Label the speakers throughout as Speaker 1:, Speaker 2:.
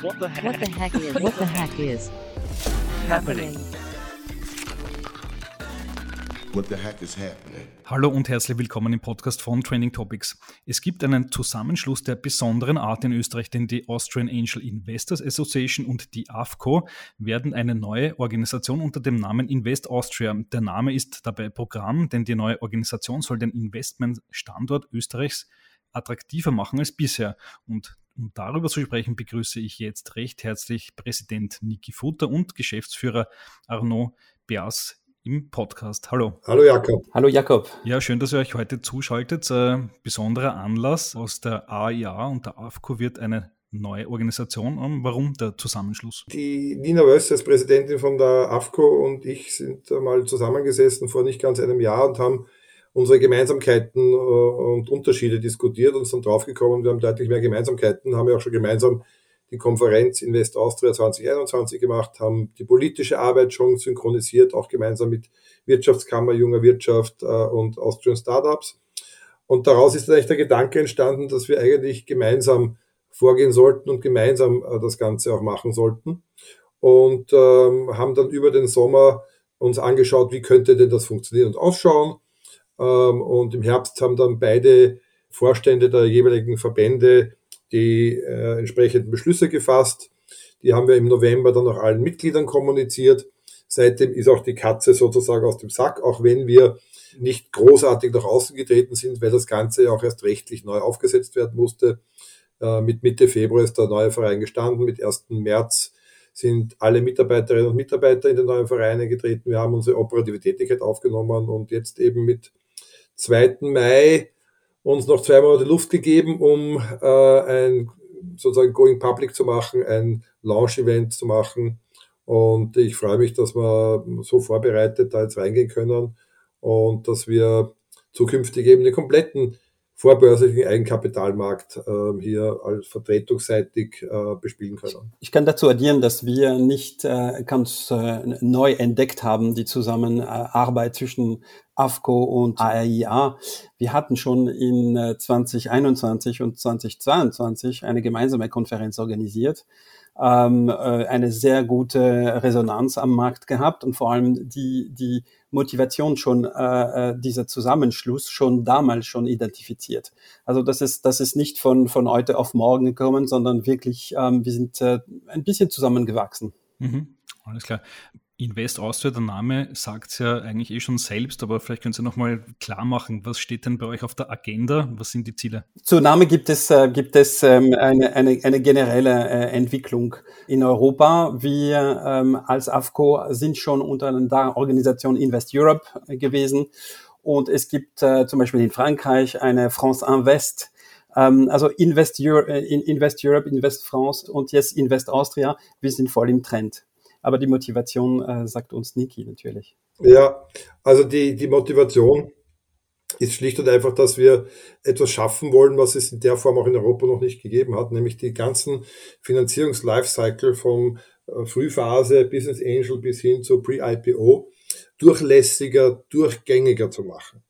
Speaker 1: What the heck? What the heck is? What the heck is happening?
Speaker 2: What the heck is happening?
Speaker 3: Hallo und herzlich willkommen im Podcast von Training Topics. Es gibt einen Zusammenschluss der besonderen Art in Österreich, denn die Austrian Angel Investors Association und die AFCO werden eine neue Organisation unter dem Namen Invest Austria. Der Name ist dabei Programm, denn die neue Organisation soll den Investmentstandort Österreichs attraktiver machen als bisher. Und um darüber zu sprechen, begrüße ich jetzt recht herzlich Präsident Niki Futter und Geschäftsführer Arnaud Beas im Podcast. Hallo.
Speaker 4: Hallo Jakob.
Speaker 5: Hallo Jakob.
Speaker 3: Ja, schön, dass ihr euch heute zuschaltet. Äh, besonderer Anlass aus der AIA und der AFCO wird eine neue Organisation. Um, warum der Zusammenschluss?
Speaker 4: Die Nina Wöss als Präsidentin von der AFCO und ich sind mal zusammengesessen vor nicht ganz einem Jahr und haben unsere Gemeinsamkeiten äh, und Unterschiede diskutiert und sind draufgekommen, wir haben deutlich mehr Gemeinsamkeiten, haben ja auch schon gemeinsam die Konferenz Invest Austria 2021 gemacht, haben die politische Arbeit schon synchronisiert, auch gemeinsam mit Wirtschaftskammer, junger Wirtschaft äh, und Austrian Startups. Und daraus ist eigentlich der Gedanke entstanden, dass wir eigentlich gemeinsam vorgehen sollten und gemeinsam äh, das Ganze auch machen sollten. Und ähm, haben dann über den Sommer uns angeschaut, wie könnte denn das funktionieren und ausschauen und im Herbst haben dann beide Vorstände der jeweiligen Verbände die äh, entsprechenden Beschlüsse gefasst. Die haben wir im November dann auch allen Mitgliedern kommuniziert. Seitdem ist auch die Katze sozusagen aus dem Sack, auch wenn wir nicht großartig nach außen getreten sind, weil das Ganze auch erst rechtlich neu aufgesetzt werden musste. Äh, mit Mitte Februar ist der neue Verein gestanden. Mit 1. März sind alle Mitarbeiterinnen und Mitarbeiter in den neuen Vereine getreten. Wir haben unsere operative Tätigkeit aufgenommen und jetzt eben mit 2. Mai uns noch zwei Monate Luft gegeben, um äh, ein sozusagen Going Public zu machen, ein Launch-Event zu machen. Und ich freue mich, dass wir so vorbereitet da jetzt reingehen können und dass wir zukünftig eben den kompletten vorbörslichen Eigenkapitalmarkt äh, hier als vertretungsseitig äh, bespielen können.
Speaker 5: Ich kann dazu addieren, dass wir nicht äh, ganz äh, neu entdeckt haben, die Zusammenarbeit zwischen AFCO und ARIA. Wir hatten schon in äh, 2021 und 2022 eine gemeinsame Konferenz organisiert ähm, äh, eine sehr gute Resonanz am Markt gehabt und vor allem die, die Motivation schon, äh, äh, dieser Zusammenschluss schon damals schon identifiziert. Also das ist, das ist nicht von, von heute auf morgen gekommen, sondern wirklich, ähm, wir sind äh, ein bisschen zusammengewachsen.
Speaker 3: Mhm. Alles klar. Invest Austria, der Name sagt es ja eigentlich eh schon selbst, aber vielleicht können Sie nochmal klar machen, was steht denn bei euch auf der Agenda? Was sind die Ziele?
Speaker 5: Zur Name gibt es, äh, gibt es ähm, eine, eine, eine generelle äh, Entwicklung in Europa. Wir ähm, als AFCO sind schon unter der Organisation Invest Europe gewesen und es gibt äh, zum Beispiel in Frankreich eine France Invest, ähm, also Invest, Euro, Invest Europe, Invest France und jetzt Invest Austria. Wir sind voll im Trend aber die Motivation äh, sagt uns Niki natürlich.
Speaker 4: Ja, also die, die Motivation ist schlicht und einfach, dass wir etwas schaffen wollen, was es in der Form auch in Europa noch nicht gegeben hat, nämlich die ganzen Finanzierungs-Lifecycle vom äh, Frühphase, Business Angel bis hin zu Pre-IPO durchlässiger, durchgängiger zu machen.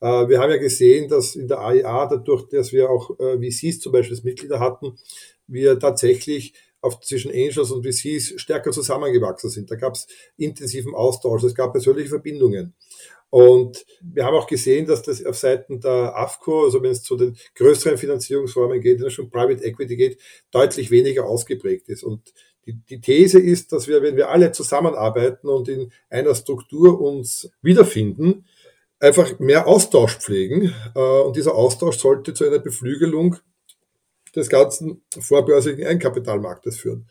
Speaker 4: Äh, wir haben ja gesehen, dass in der AIA, dadurch, dass wir auch äh, VCs zum Beispiel als Mitglieder hatten, wir tatsächlich auf, zwischen Angels und VCs stärker zusammengewachsen sind. Da gab es intensiven Austausch, es gab persönliche Verbindungen. Und wir haben auch gesehen, dass das auf Seiten der AFCO, also wenn es zu den größeren Finanzierungsformen geht, wenn es schon Private Equity geht, deutlich weniger ausgeprägt ist. Und die, die These ist, dass wir, wenn wir alle zusammenarbeiten und in einer Struktur uns wiederfinden, einfach mehr Austausch pflegen. Äh, und dieser Austausch sollte zu einer Beflügelung des ganzen vorbörsigen Eigenkapitalmarktes führen.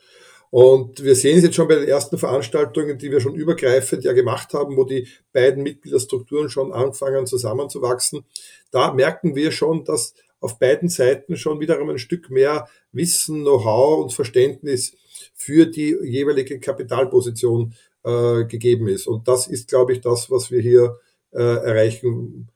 Speaker 4: Und wir sehen es jetzt schon bei den ersten Veranstaltungen, die wir schon übergreifend ja gemacht haben, wo die beiden Mitgliederstrukturen schon anfangen zusammenzuwachsen. Da merken wir schon, dass auf beiden Seiten schon wiederum ein Stück mehr Wissen, Know-how und Verständnis für die jeweilige Kapitalposition äh, gegeben ist. Und das ist, glaube ich, das, was wir hier äh, erreichen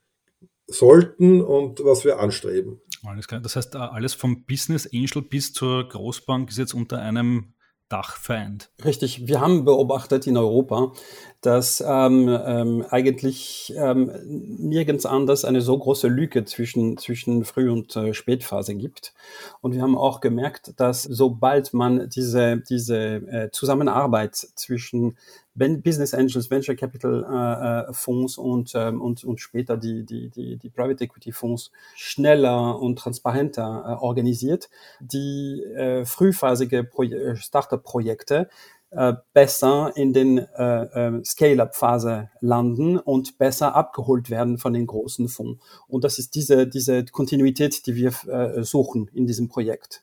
Speaker 4: sollten und was wir anstreben.
Speaker 3: Alles klar. Das heißt, alles vom Business Angel bis zur Großbank ist jetzt unter einem Dach vereint.
Speaker 5: Richtig. Wir haben beobachtet in Europa, dass ähm, ähm, eigentlich ähm, nirgends anders eine so große Lücke zwischen, zwischen Früh- und äh, Spätphase gibt. Und wir haben auch gemerkt, dass sobald man diese, diese äh, Zusammenarbeit zwischen Business Angels, Venture Capital äh, äh, Fonds und, ähm, und, und später die, die, die, die Private Equity Fonds schneller und transparenter äh, organisiert, die äh, frühphasige Pro äh, Startup-Projekte äh, besser in den äh, äh, Scale-up-Phase landen und besser abgeholt werden von den großen Fonds. Und das ist diese, diese Kontinuität, die wir äh, suchen in diesem Projekt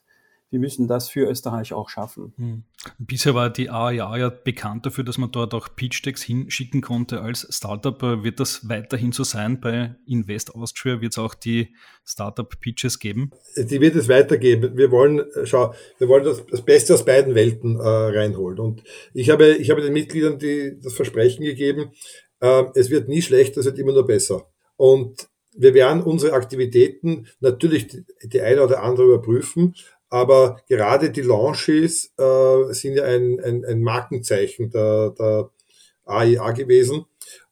Speaker 5: wir müssen das für Österreich auch schaffen.
Speaker 3: Hm. Bisher war die AIA ja bekannt dafür, dass man dort auch Pitch-Decks hinschicken konnte als Startup. Wird das weiterhin so sein? Bei Invest Austria wird es auch die Startup-Pitches geben?
Speaker 4: Die wird es weitergeben. Wir wollen, schau, wir wollen das, das Beste aus beiden Welten äh, reinholen. Und ich habe, ich habe den Mitgliedern die, das Versprechen gegeben, äh, es wird nie schlechter, es wird immer nur besser. Und wir werden unsere Aktivitäten natürlich die, die eine oder andere überprüfen, aber gerade die Launches äh, sind ja ein, ein, ein Markenzeichen der, der AIA gewesen.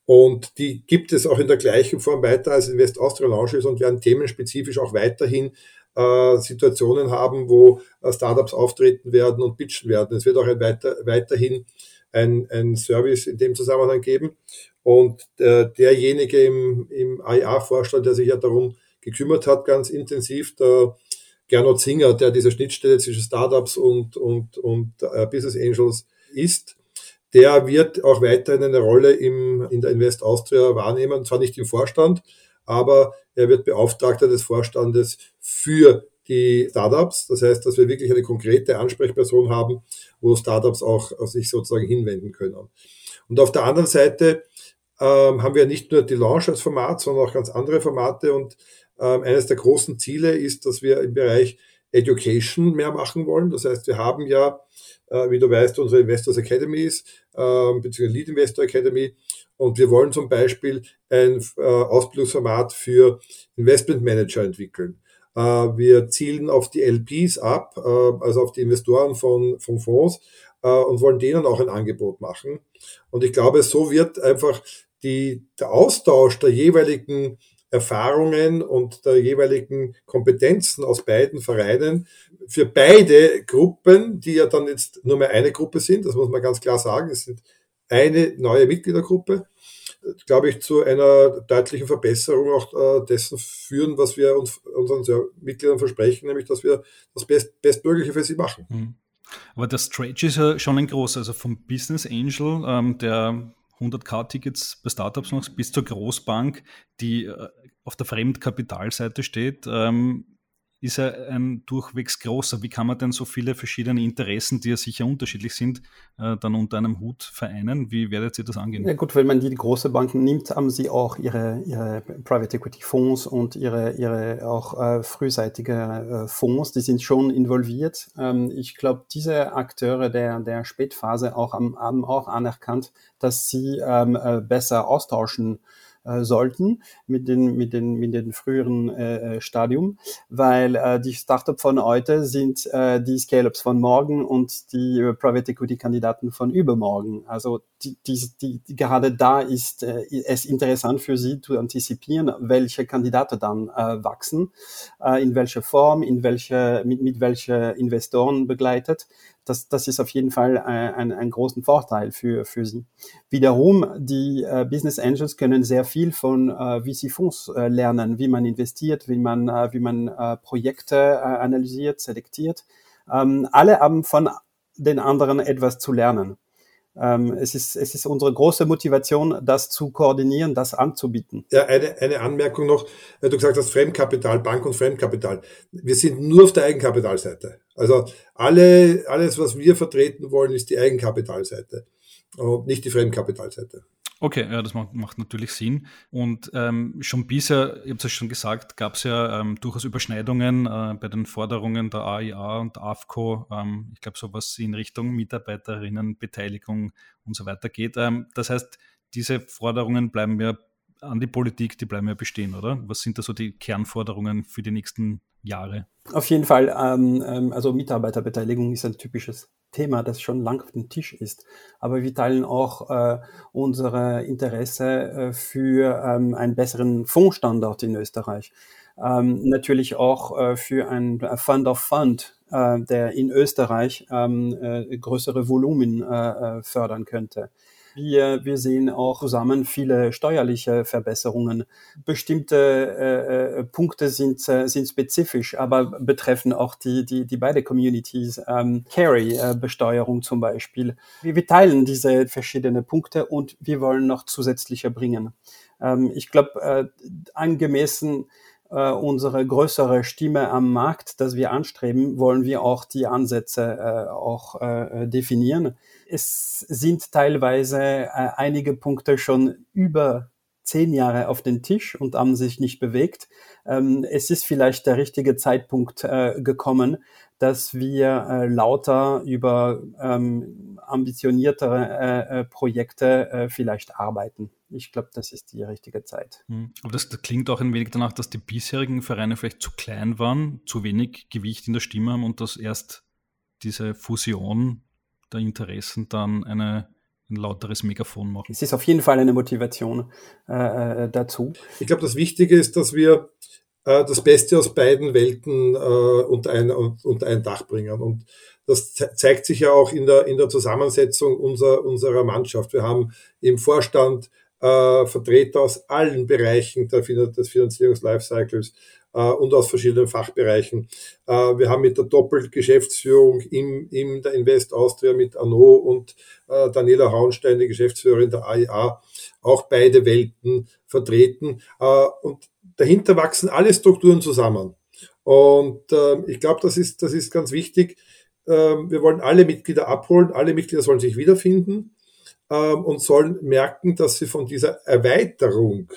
Speaker 4: Und die gibt es auch in der gleichen Form weiter als Invest Austria Launches und werden themenspezifisch auch weiterhin äh, Situationen haben, wo äh, Startups auftreten werden und pitchen werden. Es wird auch ein weiter, weiterhin ein, ein Service in dem Zusammenhang geben. Und äh, derjenige im, im AIA-Vorstand, der sich ja darum gekümmert hat, ganz intensiv, der Gernot Singer, der diese Schnittstelle zwischen Startups und, und, und äh, Business Angels ist, der wird auch weiterhin eine Rolle im, in der Invest Austria wahrnehmen, zwar nicht im Vorstand, aber er wird Beauftragter des Vorstandes für die Startups. Das heißt, dass wir wirklich eine konkrete Ansprechperson haben, wo Startups auch sich sozusagen hinwenden können. Und auf der anderen Seite ähm, haben wir nicht nur die Launch als Format, sondern auch ganz andere Formate und ähm, eines der großen Ziele ist, dass wir im Bereich Education mehr machen wollen. Das heißt, wir haben ja, äh, wie du weißt, unsere Investors Academies, äh, beziehungsweise Lead Investor Academy. Und wir wollen zum Beispiel ein äh, Ausbildungsformat für Investment Manager entwickeln. Äh, wir zielen auf die LPs ab, äh, also auf die Investoren von, von Fonds äh, und wollen denen auch ein Angebot machen. Und ich glaube, so wird einfach die, der Austausch der jeweiligen Erfahrungen und der jeweiligen Kompetenzen aus beiden Vereinen für beide Gruppen, die ja dann jetzt nur mehr eine Gruppe sind, das muss man ganz klar sagen, es sind eine neue Mitgliedergruppe, glaube ich, zu einer deutlichen Verbesserung auch äh, dessen führen, was wir uns unseren Mitgliedern versprechen, nämlich dass wir das Best Bestmögliche für sie machen.
Speaker 3: Mhm. Aber der Stretch ist ja schon ein großer, also vom Business Angel, ähm, der 100k-Tickets bei Startups noch bis zur Großbank, die äh, auf der Fremdkapitalseite steht, ähm, ist er ein durchwegs großer. Wie kann man denn so viele verschiedene Interessen, die ja sicher unterschiedlich sind, äh, dann unter einem Hut vereinen? Wie werdet ihr das angehen?
Speaker 5: Ja gut, wenn man die große Banken nimmt, haben sie auch ihre, ihre Private Equity Fonds und ihre, ihre auch äh, frühseitige äh, Fonds, die sind schon involviert. Ähm, ich glaube, diese Akteure der, der Spätphase auch haben auch anerkannt, dass sie ähm, äh, besser austauschen äh, sollten mit den, mit den, mit den früheren äh, äh, Stadium, weil äh, die Startup von heute sind äh, die Scale-Ups von morgen und die äh, Private Equity-Kandidaten von übermorgen. Also die, die, die, gerade da ist äh, es interessant für Sie zu antizipieren, welche Kandidaten dann äh, wachsen, äh, in welcher Form, in welche, mit, mit welche Investoren begleitet das, das ist auf jeden Fall ein, ein, ein großen Vorteil für, für sie. Wiederum, die äh, Business Angels können sehr viel von äh, VC-Fonds äh, lernen, wie man investiert, wie man, äh, wie man äh, Projekte äh, analysiert, selektiert. Ähm, alle haben von den anderen etwas zu lernen. Ähm, es, ist, es ist unsere große Motivation, das zu koordinieren, das anzubieten.
Speaker 4: Ja, eine, eine Anmerkung noch. Du gesagt hast Fremdkapital, Bank und Fremdkapital. Wir sind nur auf der Eigenkapitalseite. Also alle, alles, was wir vertreten wollen, ist die Eigenkapitalseite und nicht die Fremdkapitalseite.
Speaker 3: Okay, ja, das macht, macht natürlich Sinn. Und ähm, schon bisher, ich habe es ja schon gesagt, gab es ja ähm, durchaus Überschneidungen äh, bei den Forderungen der AIA und AFCO. Ähm, ich glaube, sowas in Richtung Mitarbeiterinnenbeteiligung und so weiter geht. Ähm, das heißt, diese Forderungen bleiben ja an die Politik, die bleiben ja bestehen, oder? Was sind da so die Kernforderungen für die nächsten Jahre?
Speaker 5: Auf jeden Fall, ähm, ähm, also Mitarbeiterbeteiligung ist ein typisches Thema, das schon lang auf dem Tisch ist. Aber wir teilen auch äh, unsere Interesse äh, für ähm, einen besseren Fondsstandard in Österreich. Ähm, natürlich auch äh, für ein Fund of Fund, äh, der in Österreich ähm, äh, größere Volumen äh fördern könnte. Wir, wir sehen auch zusammen viele steuerliche Verbesserungen. Bestimmte äh, äh, Punkte sind, äh, sind spezifisch, aber betreffen auch die, die, die beide Communities. Ähm, Carry-Besteuerung zum Beispiel. Wir, wir teilen diese verschiedenen Punkte und wir wollen noch zusätzliche bringen. Ähm, ich glaube, äh, angemessen äh, unsere größere Stimme am Markt, das wir anstreben, wollen wir auch die Ansätze äh, auch äh, definieren. Es sind teilweise äh, einige Punkte schon über zehn Jahre auf den Tisch und haben sich nicht bewegt. Ähm, es ist vielleicht der richtige Zeitpunkt äh, gekommen, dass wir äh, lauter über ähm, ambitioniertere äh, äh Projekte äh, vielleicht arbeiten. Ich glaube, das ist die richtige Zeit.
Speaker 3: Hm. Aber das, das, klingt auch ein wenig danach, dass die bisherigen Vereine vielleicht zu klein waren, zu wenig Gewicht in der Stimme haben und dass erst diese Fusion der Interessen dann eine, ein lauteres Megafon machen.
Speaker 5: Es ist auf jeden Fall eine Motivation äh, äh dazu.
Speaker 4: Ich glaube, das Wichtige ist, dass wir äh, das Beste aus beiden Welten äh, unter, ein, unter ein Dach bringen. Und das zeigt sich ja auch in der, in der Zusammensetzung unserer, unserer Mannschaft. Wir haben im Vorstand äh, Vertreter aus allen Bereichen der, des Finanzierungs-Lifecycles und aus verschiedenen Fachbereichen. Äh, wir haben mit der Doppelgeschäftsführung im, in der Invest Austria mit Arno und äh, Daniela Hauenstein, die Geschäftsführerin der AIA, auch beide Welten vertreten. Äh, und dahinter wachsen alle Strukturen zusammen. Und äh, ich glaube, das ist, das ist ganz wichtig. Äh, wir wollen alle Mitglieder abholen, alle Mitglieder sollen sich wiederfinden ähm, und sollen merken, dass sie von dieser Erweiterung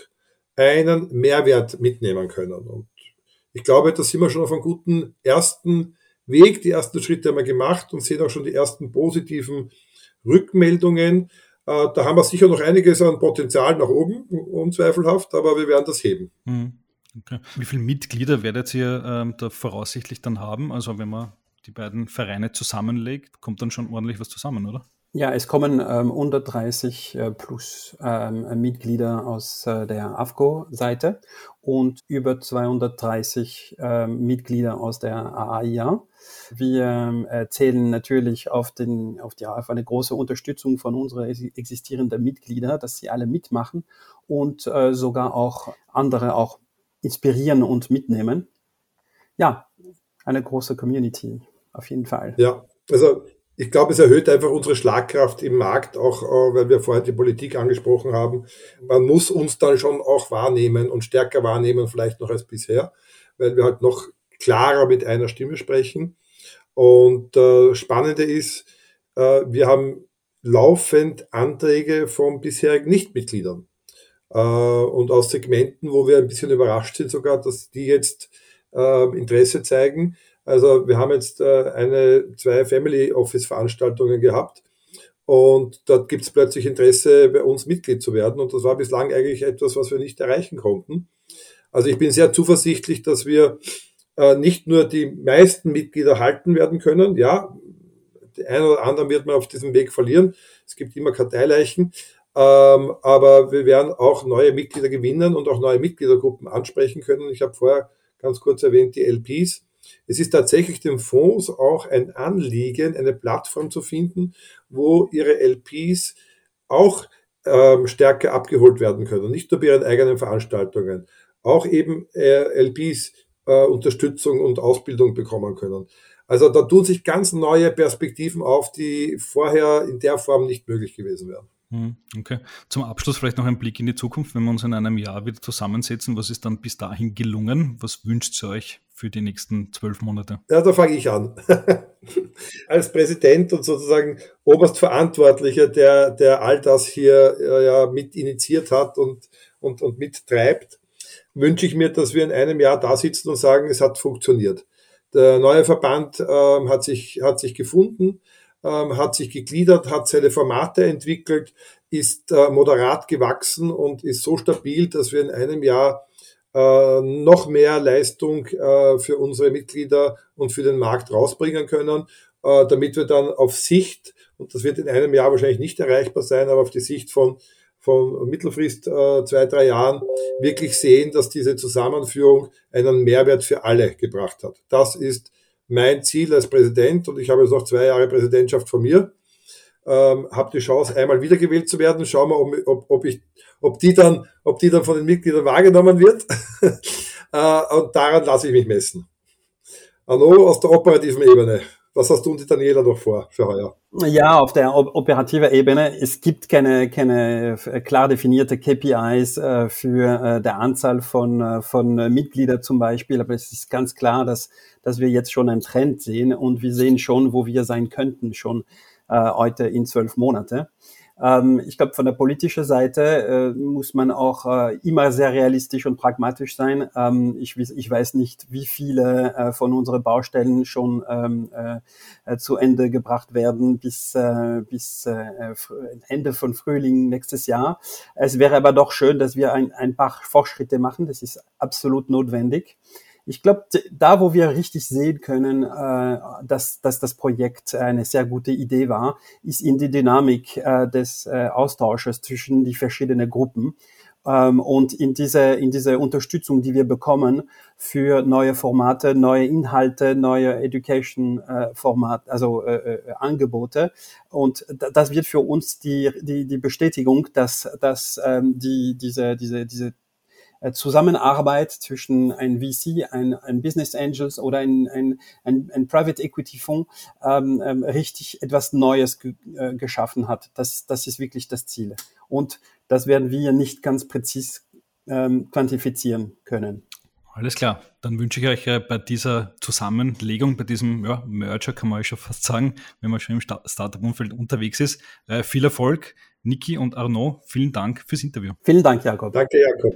Speaker 4: einen Mehrwert mitnehmen können. Und ich glaube, da sind wir schon auf einem guten ersten Weg. Die ersten Schritte haben wir gemacht und sehen auch schon die ersten positiven Rückmeldungen. Äh, da haben wir sicher noch einiges an Potenzial nach oben, unzweifelhaft, aber wir werden das heben.
Speaker 3: Hm, okay. Wie viele Mitglieder werdet ihr ähm, da voraussichtlich dann haben? Also wenn man die beiden Vereine zusammenlegt, kommt dann schon ordentlich was zusammen, oder?
Speaker 5: Ja, es kommen ähm, 130 äh, plus ähm, Mitglieder aus äh, der AFCO-Seite und über 230 äh, Mitglieder aus der AAIA. Wir äh, zählen natürlich auf, den, auf, die, auf eine große Unterstützung von unseren existierenden Mitgliedern, dass sie alle mitmachen und äh, sogar auch andere auch inspirieren und mitnehmen. Ja, eine große Community, auf jeden Fall.
Speaker 4: Ja, also ich glaube, es erhöht einfach unsere Schlagkraft im Markt, auch äh, weil wir vorher die Politik angesprochen haben. Man muss uns dann schon auch wahrnehmen und stärker wahrnehmen, vielleicht noch als bisher, weil wir halt noch klarer mit einer Stimme sprechen. Und äh, Spannende ist, äh, wir haben laufend Anträge von bisherigen Nichtmitgliedern äh, und aus Segmenten, wo wir ein bisschen überrascht sind sogar, dass die jetzt äh, Interesse zeigen. Also wir haben jetzt äh, eine, zwei Family Office Veranstaltungen gehabt und dort gibt es plötzlich Interesse, bei uns Mitglied zu werden und das war bislang eigentlich etwas, was wir nicht erreichen konnten. Also ich bin sehr zuversichtlich, dass wir äh, nicht nur die meisten Mitglieder halten werden können, ja, die einen oder anderen wird man auf diesem Weg verlieren. Es gibt immer Karteileichen, ähm, aber wir werden auch neue Mitglieder gewinnen und auch neue Mitgliedergruppen ansprechen können. Ich habe vorher ganz kurz erwähnt, die LPs. Es ist tatsächlich den Fonds auch ein Anliegen, eine Plattform zu finden, wo ihre LPs auch ähm, stärker abgeholt werden können. Nicht nur bei ihren eigenen Veranstaltungen, auch eben äh, LPs äh, Unterstützung und Ausbildung bekommen können. Also da tun sich ganz neue Perspektiven auf, die vorher in der Form nicht möglich gewesen wären.
Speaker 3: Hm, okay. Zum Abschluss vielleicht noch ein Blick in die Zukunft. Wenn wir uns in einem Jahr wieder zusammensetzen, was ist dann bis dahin gelungen? Was wünscht ihr euch für die nächsten zwölf Monate?
Speaker 4: Ja, da fange ich an. Als Präsident und sozusagen Oberstverantwortlicher, der, der all das hier äh, ja mit initiiert hat und, und, und mittreibt, wünsche ich mir, dass wir in einem Jahr da sitzen und sagen, es hat funktioniert. Der neue Verband ähm, hat, sich, hat sich gefunden ähm, hat sich gegliedert, hat seine Formate entwickelt, ist äh, moderat gewachsen und ist so stabil, dass wir in einem Jahr äh, noch mehr Leistung äh, für unsere Mitglieder und für den Markt rausbringen können. damit wir dann auf Sicht, und das wird in einem Jahr wahrscheinlich nicht erreichbar sein, aber auf die Sicht von, von Mittelfrist zwei, drei Jahren wirklich sehen, dass diese Zusammenführung einen Mehrwert für alle gebracht hat. Das ist mein Ziel als Präsident und ich habe jetzt noch zwei Jahre Präsidentschaft vor mir. Ähm, habe die Chance, einmal wiedergewählt zu werden. Schauen wir, ob, ob, ob, ich, ob, die dann, ob die dann von den Mitgliedern wahrgenommen wird. äh, und daran lasse ich mich messen. Arno aus der operativen Ebene. Was hast du und die Daniela noch vor für heuer?
Speaker 5: Ja, auf der operativen Ebene. Es gibt keine, keine klar definierte KPIs äh, für äh, der Anzahl von, äh, von Mitgliedern zum Beispiel. Aber es ist ganz klar, dass, dass wir jetzt schon einen Trend sehen und wir sehen schon, wo wir sein könnten schon äh, heute in zwölf Monate. Ähm, ich glaube, von der politischen Seite äh, muss man auch äh, immer sehr realistisch und pragmatisch sein. Ähm, ich, ich, weiß nicht, wie viele äh, von unseren Baustellen schon ähm, äh, zu Ende gebracht werden bis, äh, bis äh, Ende von Frühling nächstes Jahr. Es wäre aber doch schön, dass wir ein, ein paar Fortschritte machen. Das ist absolut notwendig ich glaube, da, wo wir richtig sehen können, äh, dass, dass das Projekt eine sehr gute Idee war, ist in die Dynamik äh, des äh, Austausches zwischen die verschiedenen Gruppen ähm, und in diese, in diese Unterstützung, die wir bekommen für neue Formate, neue Inhalte, neue Education-Format, äh, also äh, äh, Angebote. Und das wird für uns die, die, die Bestätigung, dass, dass ähm, die, diese, diese, diese Zusammenarbeit zwischen ein VC, ein, ein Business Angels oder ein, ein, ein, ein Private Equity Fonds ähm, ähm, richtig etwas Neues ge äh, geschaffen hat. Das, das ist wirklich das Ziel. Und das werden wir nicht ganz präzis ähm, quantifizieren können.
Speaker 3: Alles klar. Dann wünsche ich euch äh, bei dieser Zusammenlegung, bei diesem ja, Merger, kann man schon fast sagen, wenn man schon im Startup-Umfeld unterwegs ist, äh, viel Erfolg. Niki und Arnaud, vielen Dank fürs Interview.
Speaker 5: Vielen Dank, Jakob.
Speaker 4: Danke, Jakob.